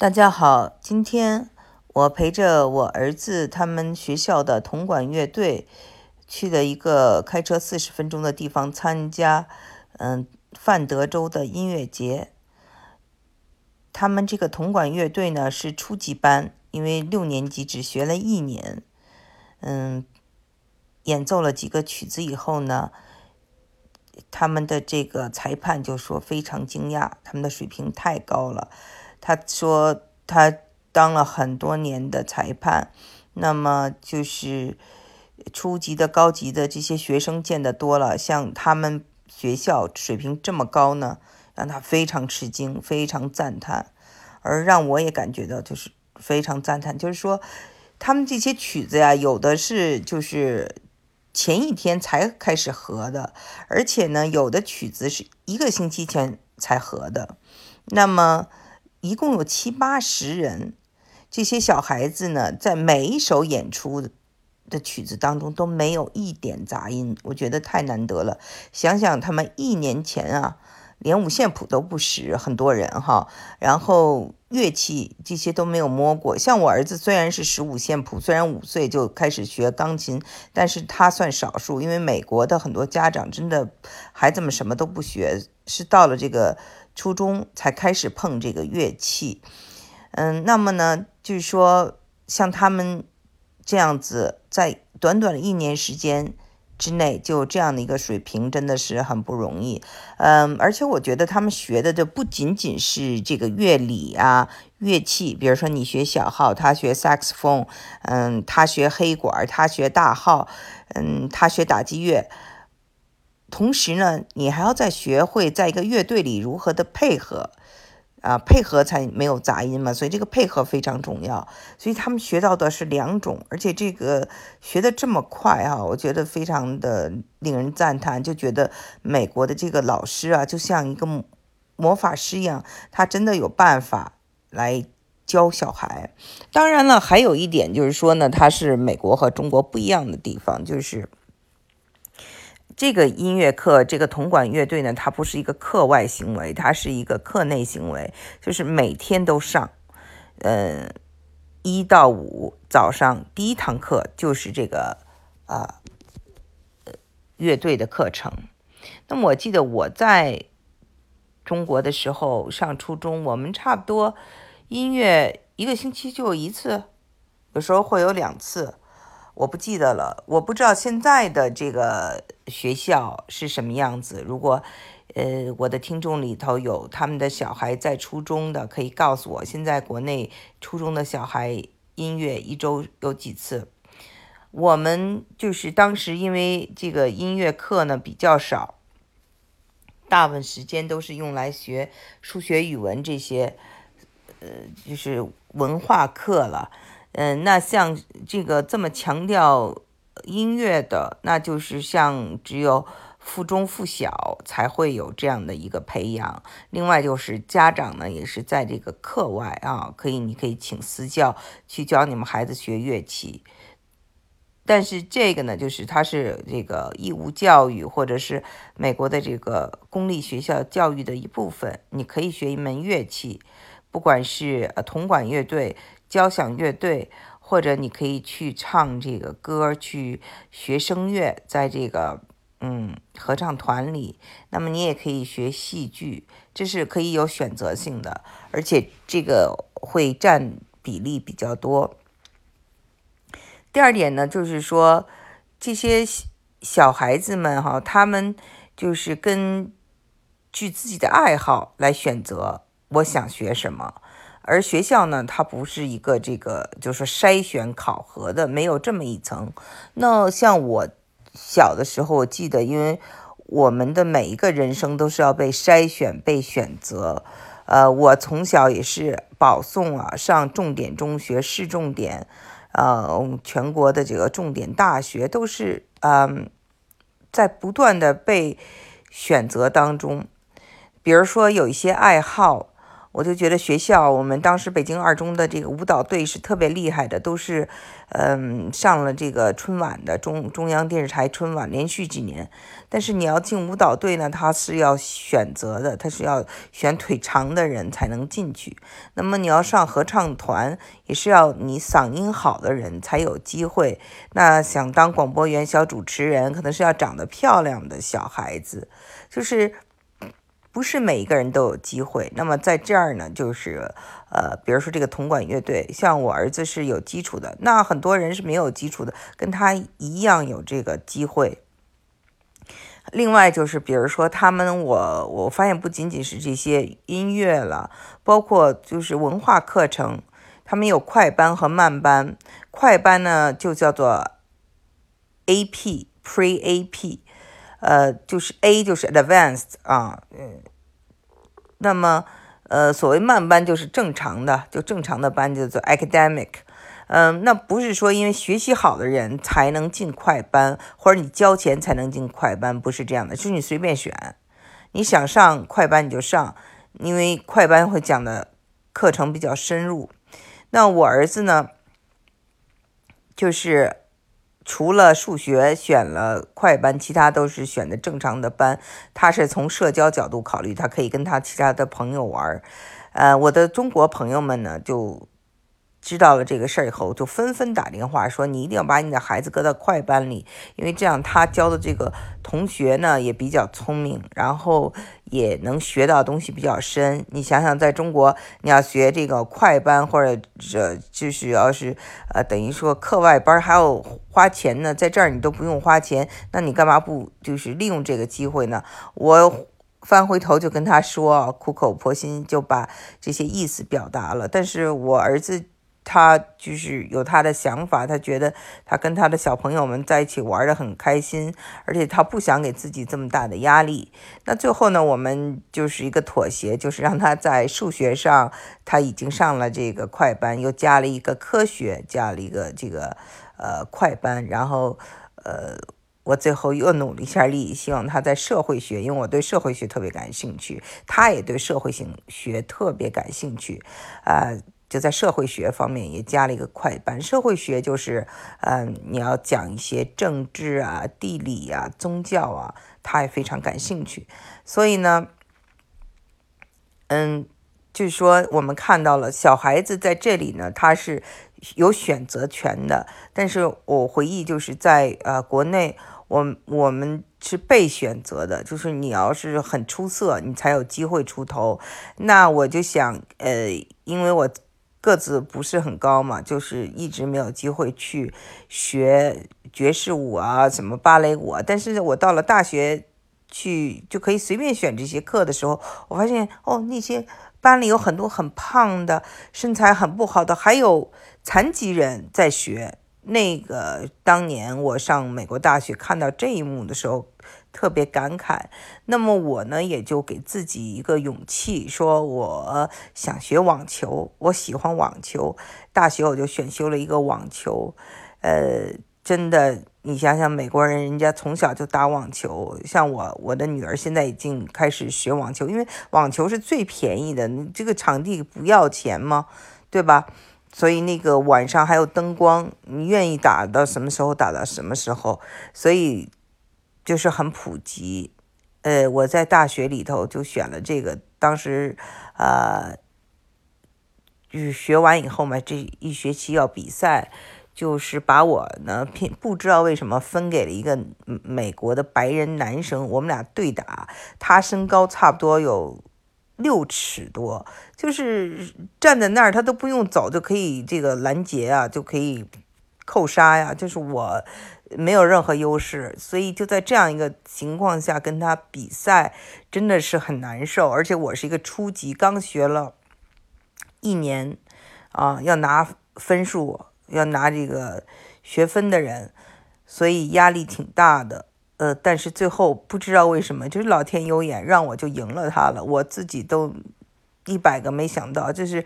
大家好，今天我陪着我儿子他们学校的铜管乐队去了一个开车四十分钟的地方参加，嗯，范德州的音乐节。他们这个铜管乐队呢是初级班，因为六年级只学了一年，嗯，演奏了几个曲子以后呢，他们的这个裁判就说非常惊讶，他们的水平太高了。他说他当了很多年的裁判，那么就是初级的、高级的这些学生见得多了，像他们学校水平这么高呢，让他非常吃惊，非常赞叹，而让我也感觉到就是非常赞叹，就是说他们这些曲子呀，有的是就是前一天才开始合的，而且呢，有的曲子是一个星期前才合的，那么。一共有七八十人，这些小孩子呢，在每一首演出的曲子当中都没有一点杂音，我觉得太难得了。想想他们一年前啊，连五线谱都不识，很多人哈，然后乐器这些都没有摸过。像我儿子虽然是识五线谱，虽然五岁就开始学钢琴，但是他算少数，因为美国的很多家长真的孩子们什么都不学，是到了这个。初中才开始碰这个乐器，嗯，那么呢，就是说像他们这样子，在短短的一年时间之内就这样的一个水平，真的是很不容易。嗯，而且我觉得他们学的就不仅仅是这个乐理啊，乐器，比如说你学小号，他学萨克斯风，嗯，他学黑管，他学大号，嗯，他学打击乐。同时呢，你还要再学会在一个乐队里如何的配合，啊，配合才没有杂音嘛。所以这个配合非常重要。所以他们学到的是两种，而且这个学的这么快啊，我觉得非常的令人赞叹。就觉得美国的这个老师啊，就像一个魔法师一样，他真的有办法来教小孩。当然了，还有一点就是说呢，它是美国和中国不一样的地方，就是。这个音乐课，这个铜管乐队呢，它不是一个课外行为，它是一个课内行为，就是每天都上。呃，一到五早上第一堂课就是这个啊，乐队的课程。那么我记得我在中国的时候上初中，我们差不多音乐一个星期就一次，有时候会有两次。我不记得了，我不知道现在的这个学校是什么样子。如果，呃，我的听众里头有他们的小孩在初中的，可以告诉我，现在国内初中的小孩音乐一周有几次？我们就是当时因为这个音乐课呢比较少，大部分时间都是用来学数学、语文这些，呃，就是文化课了。嗯，那像这个这么强调音乐的，那就是像只有附中附小才会有这样的一个培养。另外就是家长呢，也是在这个课外啊，可以你可以请私教去教你们孩子学乐器。但是这个呢，就是它是这个义务教育，或者是美国的这个公立学校教育的一部分。你可以学一门乐器，不管是呃铜管乐队。交响乐队，或者你可以去唱这个歌，去学声乐，在这个嗯合唱团里。那么你也可以学戏剧，这是可以有选择性的，而且这个会占比例比较多。第二点呢，就是说这些小孩子们哈，他们就是根据自己的爱好来选择，我想学什么。而学校呢，它不是一个这个，就是筛选考核的，没有这么一层。那像我小的时候，我记得，因为我们的每一个人生都是要被筛选、被选择。呃，我从小也是保送啊，上重点中学、市重点，呃，全国的这个重点大学，都是嗯，在不断的被选择当中。比如说有一些爱好。我就觉得学校，我们当时北京二中的这个舞蹈队是特别厉害的，都是，嗯，上了这个春晚的中中央电视台春晚连续几年。但是你要进舞蹈队呢，他是要选择的，他是要选腿长的人才能进去。那么你要上合唱团，也是要你嗓音好的人才有机会。那想当广播员、小主持人，可能是要长得漂亮的小孩子，就是。不是每一个人都有机会。那么在这儿呢，就是呃，比如说这个铜管乐队，像我儿子是有基础的，那很多人是没有基础的，跟他一样有这个机会。另外就是，比如说他们，我我发现不仅仅是这些音乐了，包括就是文化课程，他们有快班和慢班。快班呢就叫做 AP Pre AP。呃，就是 A 就是 advanced 啊，嗯，那么呃，所谓慢班就是正常的，就正常的班叫做 academic，嗯，那不是说因为学习好的人才能进快班，或者你交钱才能进快班，不是这样的，就是你随便选，你想上快班你就上，因为快班会讲的课程比较深入。那我儿子呢，就是。除了数学选了快班，其他都是选的正常的班。他是从社交角度考虑，他可以跟他其他的朋友玩。呃，我的中国朋友们呢，就。知道了这个事儿以后，就纷纷打电话说：“你一定要把你的孩子搁到快班里，因为这样他教的这个同学呢也比较聪明，然后也能学到东西比较深。你想想，在中国你要学这个快班，或者这就是要是呃等于说课外班还要花钱呢，在这儿你都不用花钱，那你干嘛不就是利用这个机会呢？”我翻回头就跟他说，苦口婆心就把这些意思表达了，但是我儿子。他就是有他的想法，他觉得他跟他的小朋友们在一起玩的很开心，而且他不想给自己这么大的压力。那最后呢，我们就是一个妥协，就是让他在数学上他已经上了这个快班，又加了一个科学，加了一个这个呃快班，然后呃我最后又努了一下力，希望他在社会学，因为我对社会学特别感兴趣，他也对社会性学特别感兴趣，啊。就在社会学方面也加了一个快班。社会学就是，嗯，你要讲一些政治啊、地理啊、宗教啊，他也非常感兴趣。所以呢，嗯，就是说我们看到了小孩子在这里呢，他是有选择权的。但是我回忆就是在呃国内，我我们是被选择的，就是你要是很出色，你才有机会出头。那我就想，呃，因为我。个子不是很高嘛，就是一直没有机会去学爵士舞啊，什么芭蕾舞。但是我到了大学去就可以随便选这些课的时候，我发现哦，那些班里有很多很胖的，身材很不好的，还有残疾人在学。那个当年我上美国大学看到这一幕的时候。特别感慨，那么我呢也就给自己一个勇气，说我想学网球，我喜欢网球，大学我就选修了一个网球。呃，真的，你想想，美国人人家从小就打网球，像我，我的女儿现在已经开始学网球，因为网球是最便宜的，你这个场地不要钱吗？对吧？所以那个晚上还有灯光，你愿意打到什么时候打到什么时候，所以。就是很普及，呃，我在大学里头就选了这个，当时，呃，就是学完以后嘛，这一学期要比赛，就是把我呢偏不知道为什么分给了一个美国的白人男生，我们俩对打，他身高差不多有六尺多，就是站在那儿他都不用走就可以这个拦截啊，就可以扣杀呀，就是我。没有任何优势，所以就在这样一个情况下跟他比赛，真的是很难受。而且我是一个初级，刚学了一年，啊，要拿分数，要拿这个学分的人，所以压力挺大的。呃，但是最后不知道为什么，就是老天有眼，让我就赢了他了。我自己都一百个没想到，就是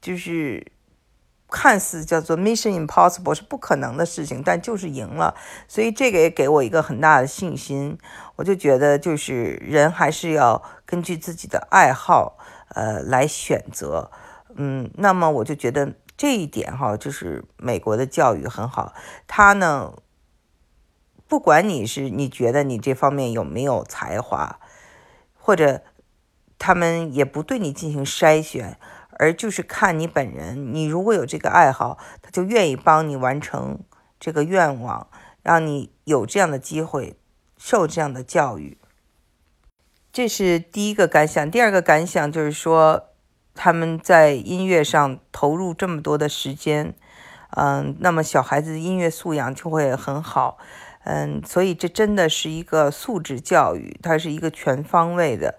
就是。看似叫做 Mission Impossible 是不可能的事情，但就是赢了，所以这个也给我一个很大的信心。我就觉得，就是人还是要根据自己的爱好，呃来选择。嗯，那么我就觉得这一点哈，就是美国的教育很好，他呢，不管你是你觉得你这方面有没有才华，或者他们也不对你进行筛选。而就是看你本人，你如果有这个爱好，他就愿意帮你完成这个愿望，让你有这样的机会，受这样的教育。这是第一个感想。第二个感想就是说，他们在音乐上投入这么多的时间，嗯，那么小孩子的音乐素养就会很好，嗯，所以这真的是一个素质教育，它是一个全方位的。